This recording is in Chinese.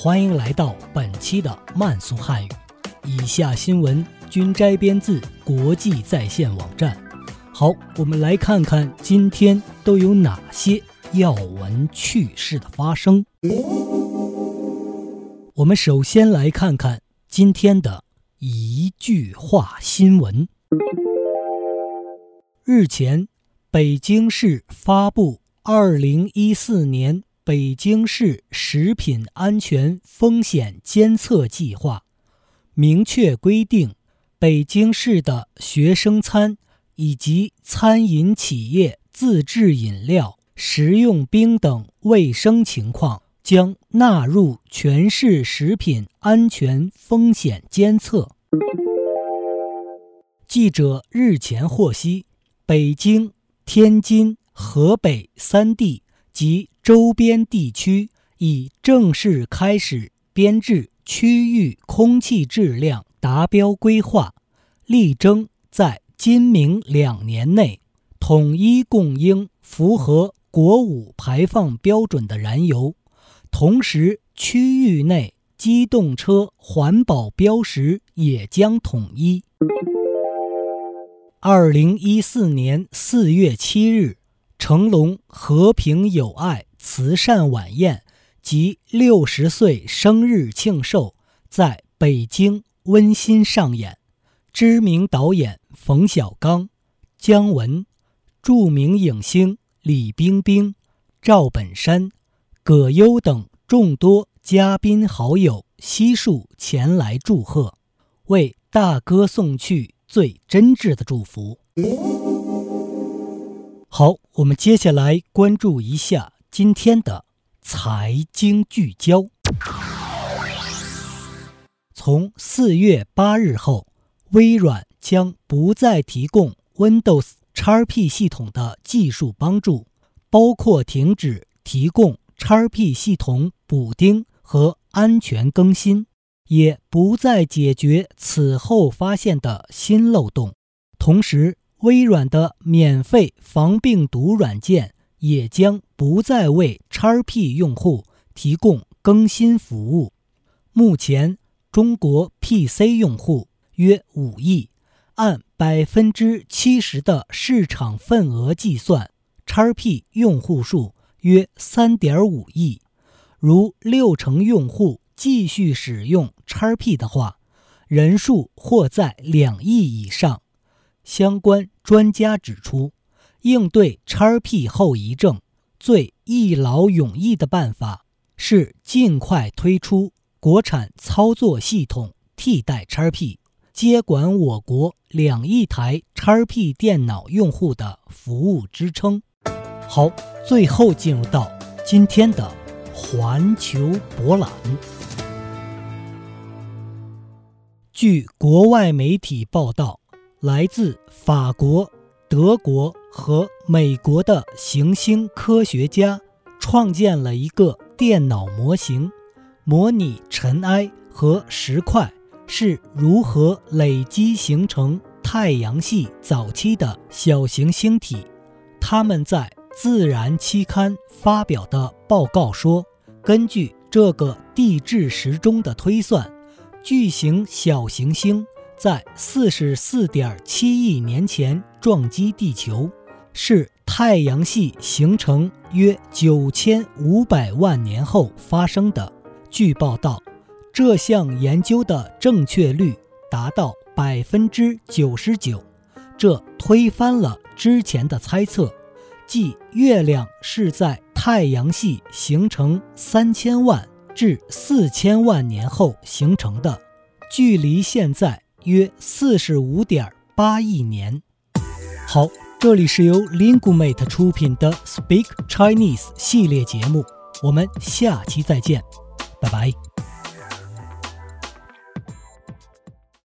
欢迎来到本期的慢速汉语。以下新闻均摘编自国际在线网站。好，我们来看看今天都有哪些要闻趣事的发生。我们首先来看看今天的一句话新闻。日前，北京市发布。二零一四年北京市食品安全风险监测计划明确规定，北京市的学生餐以及餐饮企业自制饮料、食用冰等卫生情况将纳入全市食品安全风险监测。记者日前获悉，北京、天津。河北三地及周边地区已正式开始编制区域空气质量达标规划，力争在今明两年内统一供应符合国五排放标准的燃油，同时区域内机动车环保标识也将统一。二零一四年四月七日。成龙和平友爱慈善晚宴及六十岁生日庆寿在北京温馨上演，知名导演冯小刚、姜文、著名影星李冰冰、赵本山、葛优等众多嘉宾好友悉数前来祝贺，为大哥送去最真挚的祝福。好，我们接下来关注一下今天的财经聚焦。从四月八日后，微软将不再提供 Windows XP 系统的技术帮助，包括停止提供 XP 系统补丁和安全更新，也不再解决此后发现的新漏洞，同时。微软的免费防病毒软件也将不再为 XP 用户提供更新服务。目前，中国 PC 用户约五亿，按百分之七十的市场份额计算，XP 用户数约三点五亿。如六成用户继续使用 XP 的话，人数或在两亿以上。相关专家指出，应对 XP 后遗症最一劳永逸的办法是尽快推出国产操作系统替代 XP，接管我国两亿台 XP 电脑用户的服务支撑。好，最后进入到今天的环球博览。据国外媒体报道。来自法国、德国和美国的行星科学家创建了一个电脑模型，模拟尘埃和石块是如何累积形成太阳系早期的小行星体。他们在《自然》期刊发表的报告说，根据这个地质时钟的推算，巨型小行星。在四十四点七亿年前撞击地球，是太阳系形成约九千五百万年后发生的。据报道，这项研究的正确率达到百分之九十九，这推翻了之前的猜测，即月亮是在太阳系形成三千万至四千万年后形成的，距离现在。约四十五点八亿年。好，这里是由 Lingumate 出品的 Speak Chinese 系列节目，我们下期再见，拜拜。